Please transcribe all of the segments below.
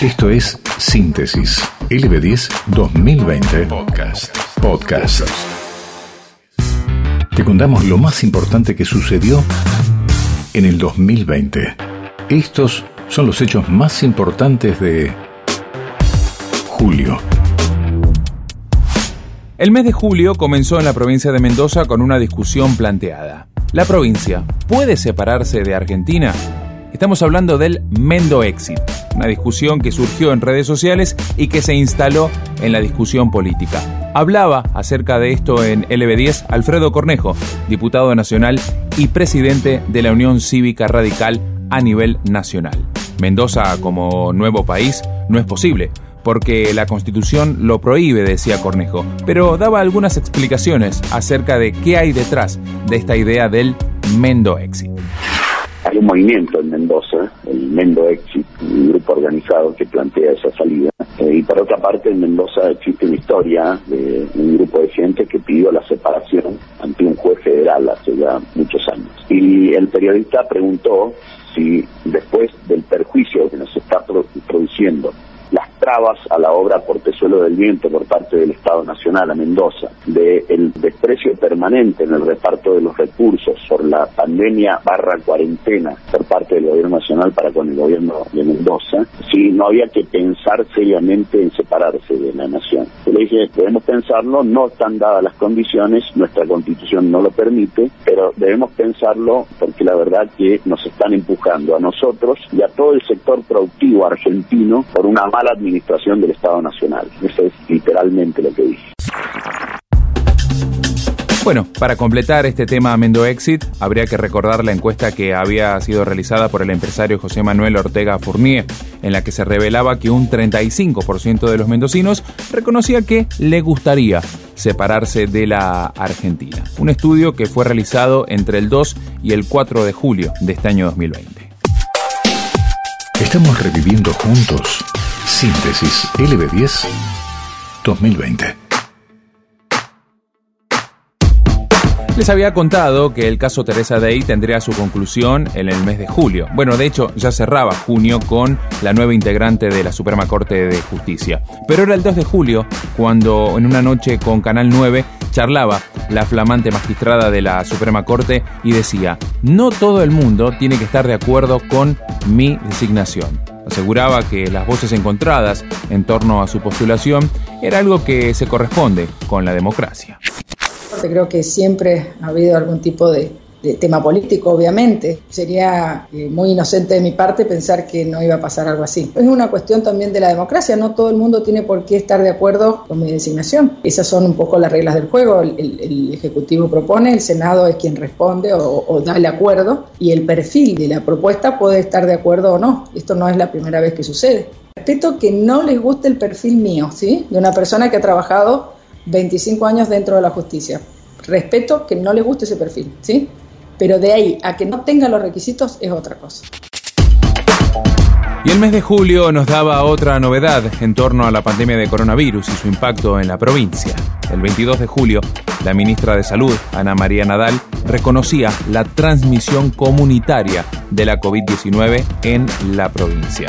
Esto es Síntesis LB10 2020 Podcast. Podcast. Te contamos lo más importante que sucedió en el 2020. Estos son los hechos más importantes de julio. El mes de julio comenzó en la provincia de Mendoza con una discusión planteada. ¿La provincia puede separarse de Argentina? Estamos hablando del Mendo Exit, una discusión que surgió en redes sociales y que se instaló en la discusión política. Hablaba acerca de esto en LB10 Alfredo Cornejo, diputado nacional y presidente de la Unión Cívica Radical a nivel nacional. Mendoza como nuevo país no es posible, porque la constitución lo prohíbe, decía Cornejo, pero daba algunas explicaciones acerca de qué hay detrás de esta idea del Mendo Exit hay un movimiento en Mendoza, el Mendo Exit, un grupo organizado que plantea esa salida. Eh, y por otra parte, en Mendoza existe una historia de un grupo de gente que pidió la separación ante un juez federal hace ya muchos años. Y el periodista preguntó si después del perjuicio que nos está produciendo trabas a la obra Portezuelo del Viento por parte del Estado Nacional a Mendoza, del desprecio permanente en el reparto de los recursos por la pandemia barra cuarentena por parte del Gobierno Nacional para con el Gobierno de Mendoza, si no había que pensar seriamente en separarse de la nación. Yo le dije, debemos pensarlo, no están dadas las condiciones, nuestra constitución no lo permite, pero debemos pensarlo porque la verdad que nos están empujando a nosotros y a todo el sector productivo argentino por una mala administración administración del Estado Nacional. Eso es literalmente lo que dije. Bueno, para completar este tema Mendo Exit, habría que recordar la encuesta que había sido realizada por el empresario José Manuel Ortega Fournier, en la que se revelaba que un 35% de los mendocinos reconocía que le gustaría separarse de la Argentina. Un estudio que fue realizado entre el 2 y el 4 de julio de este año 2020. Estamos reviviendo juntos Síntesis LB10 2020. Les había contado que el caso Teresa Day tendría su conclusión en el mes de julio. Bueno, de hecho, ya cerraba junio con la nueva integrante de la Suprema Corte de Justicia. Pero era el 2 de julio cuando en una noche con Canal 9 charlaba la flamante magistrada de la Suprema Corte y decía, no todo el mundo tiene que estar de acuerdo con mi designación. Aseguraba que las voces encontradas en torno a su postulación era algo que se corresponde con la democracia. Creo que siempre ha habido algún tipo de, tema político, obviamente. Sería eh, muy inocente de mi parte pensar que no iba a pasar algo así. Es una cuestión también de la democracia, no todo el mundo tiene por qué estar de acuerdo con mi designación. Esas son un poco las reglas del juego. El, Ejecutivo propone, el Senado es quien responde o, o, da el acuerdo y el perfil de la propuesta puede estar de acuerdo o no. Esto no es la primera vez que sucede. Respeto que no les guste el perfil mío, ¿sí? De una persona que ha trabajado 25 años dentro de la justicia. Respeto que no le guste ese perfil, ¿sí? Pero de ahí a que no tenga los requisitos es otra cosa. Y el mes de julio nos daba otra novedad en torno a la pandemia de coronavirus y su impacto en la provincia. El 22 de julio, la ministra de Salud, Ana María Nadal, reconocía la transmisión comunitaria de la COVID-19 en la provincia.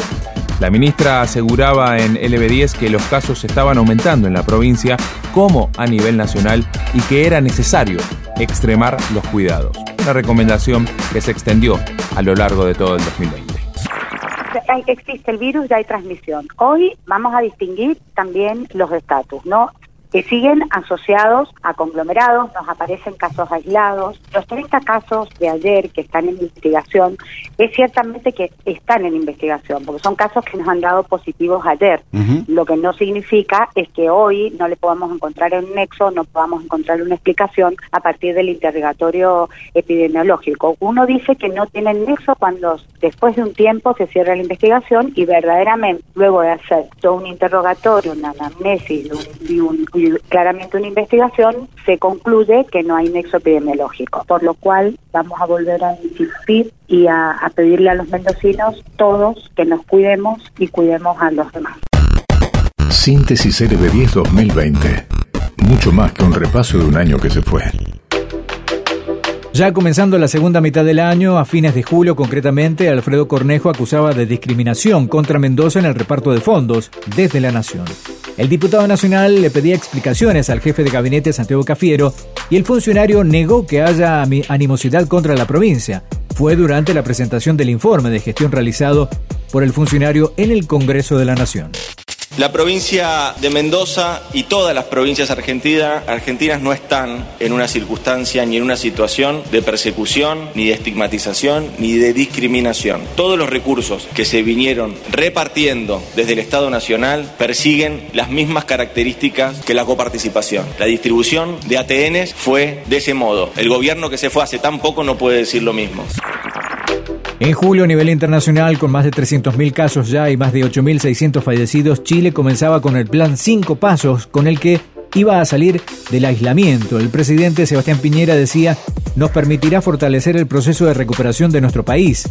La ministra aseguraba en LB10 que los casos estaban aumentando en la provincia como a nivel nacional y que era necesario extremar los cuidados. Una recomendación que se extendió a lo largo de todo el 2020 existe el virus y hay transmisión. Hoy vamos a distinguir también los estatus, ¿no? Que siguen asociados a conglomerados, nos aparecen casos aislados. Los 30 casos de ayer que están en investigación, es ciertamente que están en investigación, porque son casos que nos han dado positivos ayer. Lo que no significa es que hoy no le podamos encontrar un nexo, no podamos encontrar una explicación a partir del interrogatorio epidemiológico. Uno dice que no tiene nexo cuando después de un tiempo se cierra la investigación y verdaderamente luego de hacer todo un interrogatorio, una anamnesis y un claramente una investigación, se concluye que no hay nexo epidemiológico, por lo cual vamos a volver a insistir y a, a pedirle a los mendocinos todos que nos cuidemos y cuidemos a los demás. Síntesis LB10 2020. Mucho más que un repaso de un año que se fue. Ya comenzando la segunda mitad del año, a fines de julio concretamente, Alfredo Cornejo acusaba de discriminación contra Mendoza en el reparto de fondos desde la Nación. El diputado nacional le pedía explicaciones al jefe de gabinete Santiago Cafiero y el funcionario negó que haya animosidad contra la provincia. Fue durante la presentación del informe de gestión realizado por el funcionario en el Congreso de la Nación. La provincia de Mendoza y todas las provincias argentinas, no están en una circunstancia ni en una situación de persecución, ni de estigmatización, ni de discriminación. Todos los recursos que se vinieron repartiendo desde el Estado Nacional persiguen las mismas características que la coparticipación. La distribución de ATNs fue de ese modo. El gobierno que se fue hace tan poco no puede decir lo mismo. En julio, a nivel internacional, con más de 300.000 casos ya y más de 8.600 fallecidos, Chile comenzaba con el plan Cinco Pasos, con el que iba a salir del aislamiento. El presidente Sebastián Piñera decía, nos permitirá fortalecer el proceso de recuperación de nuestro país.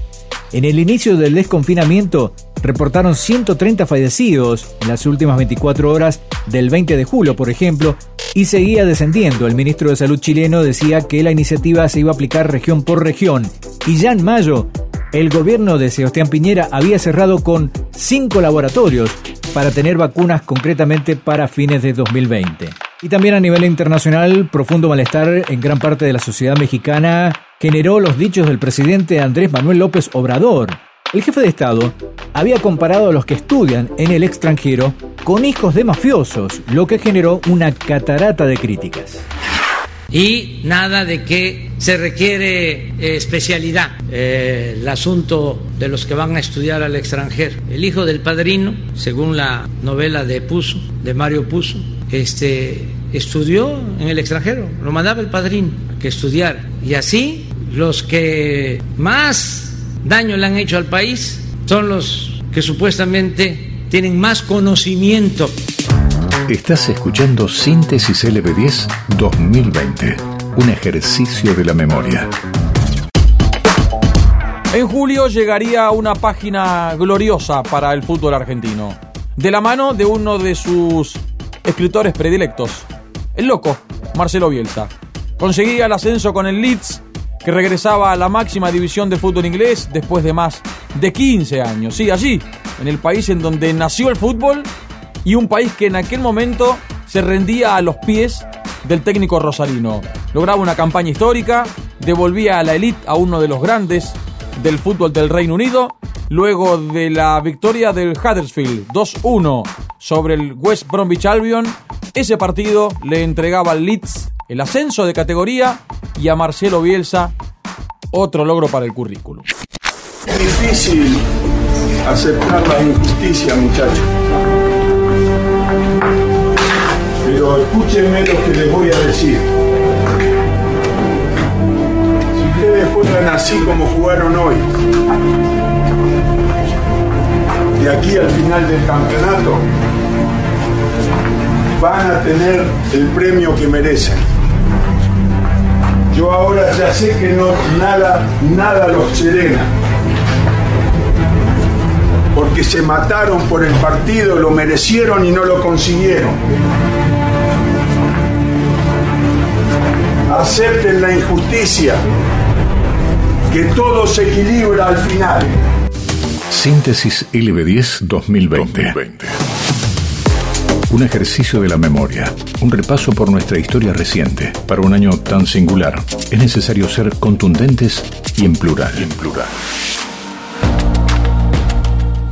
En el inicio del desconfinamiento, reportaron 130 fallecidos en las últimas 24 horas del 20 de julio, por ejemplo, y seguía descendiendo. El ministro de Salud chileno decía que la iniciativa se iba a aplicar región por región. Y ya en mayo el gobierno de Sebastián Piñera había cerrado con cinco laboratorios para tener vacunas concretamente para fines de 2020. Y también a nivel internacional, profundo malestar en gran parte de la sociedad mexicana generó los dichos del presidente Andrés Manuel López Obrador. El jefe de Estado había comparado a los que estudian en el extranjero con hijos de mafiosos, lo que generó una catarata de críticas y nada de que se requiere eh, especialidad. Eh, el asunto de los que van a estudiar al extranjero. El hijo del padrino, según la novela de Puso, de Mario Puso, este, estudió en el extranjero, lo mandaba el padrino que estudiara. Y así los que más daño le han hecho al país son los que supuestamente tienen más conocimiento Estás escuchando Síntesis LB10 2020, un ejercicio de la memoria. En julio llegaría una página gloriosa para el fútbol argentino, de la mano de uno de sus escritores predilectos, el loco, Marcelo Bielsa. Conseguía el ascenso con el Leeds, que regresaba a la máxima división de fútbol inglés después de más de 15 años. Sí, allí, en el país en donde nació el fútbol y un país que en aquel momento se rendía a los pies del técnico rosarino. Lograba una campaña histórica, devolvía a la elite a uno de los grandes del fútbol del Reino Unido, luego de la victoria del Huddersfield 2-1 sobre el West Bromwich Albion, ese partido le entregaba al Leeds el ascenso de categoría y a Marcelo Bielsa otro logro para el currículum. Difícil aceptar la injusticia, muchachos escúchenme lo que les voy a decir. Si ustedes juegan así como jugaron hoy, de aquí al final del campeonato, van a tener el premio que merecen. Yo ahora ya sé que no nada, nada los serena. Porque se mataron por el partido, lo merecieron y no lo consiguieron. Acepten la injusticia, que todo se equilibra al final. Síntesis LB10 2020. Un ejercicio de la memoria, un repaso por nuestra historia reciente. Para un año tan singular, es necesario ser contundentes y en plural. Y en plural.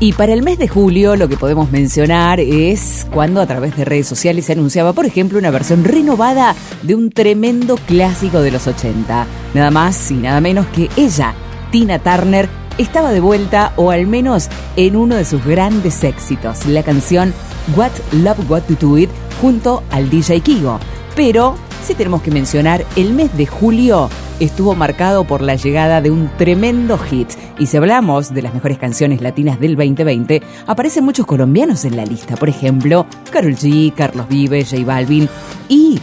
Y para el mes de julio lo que podemos mencionar es cuando a través de redes sociales se anunciaba, por ejemplo, una versión renovada de un tremendo clásico de los 80. Nada más y nada menos que ella, Tina Turner, estaba de vuelta o al menos en uno de sus grandes éxitos, la canción What Love What to Do It junto al DJ Kigo. Pero si tenemos que mencionar el mes de julio estuvo marcado por la llegada de un tremendo hit. Y si hablamos de las mejores canciones latinas del 2020, aparecen muchos colombianos en la lista. Por ejemplo, Carol G, Carlos Vives, J Balvin y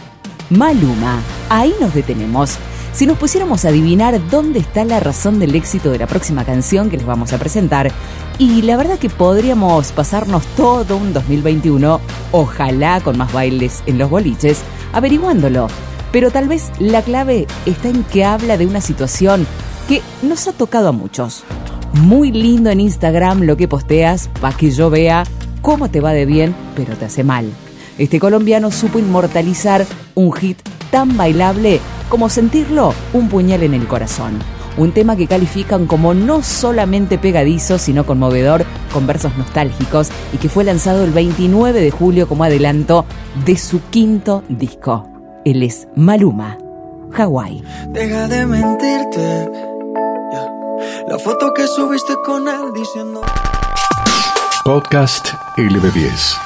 Maluma. Ahí nos detenemos. Si nos pusiéramos a adivinar dónde está la razón del éxito de la próxima canción que les vamos a presentar, y la verdad que podríamos pasarnos todo un 2021, ojalá con más bailes en los boliches, averiguándolo Pero tal vez la clave está en que habla de una situación que nos ha tocado a muchos. Muy lindo en Instagram lo que posteas para que yo vea cómo te va de bien, pero te hace mal. Este colombiano supo inmortalizar un hit tan bailable como sentirlo un puñal en el corazón. Un tema que califican como no solamente pegadizo, sino conmovedor, con versos nostálgicos, y que fue lanzado el 29 de julio como adelanto de su quinto disco. Él es Maluma, Hawái. Deja de mentirte. La foto que subiste con él diciendo. Podcast LB10.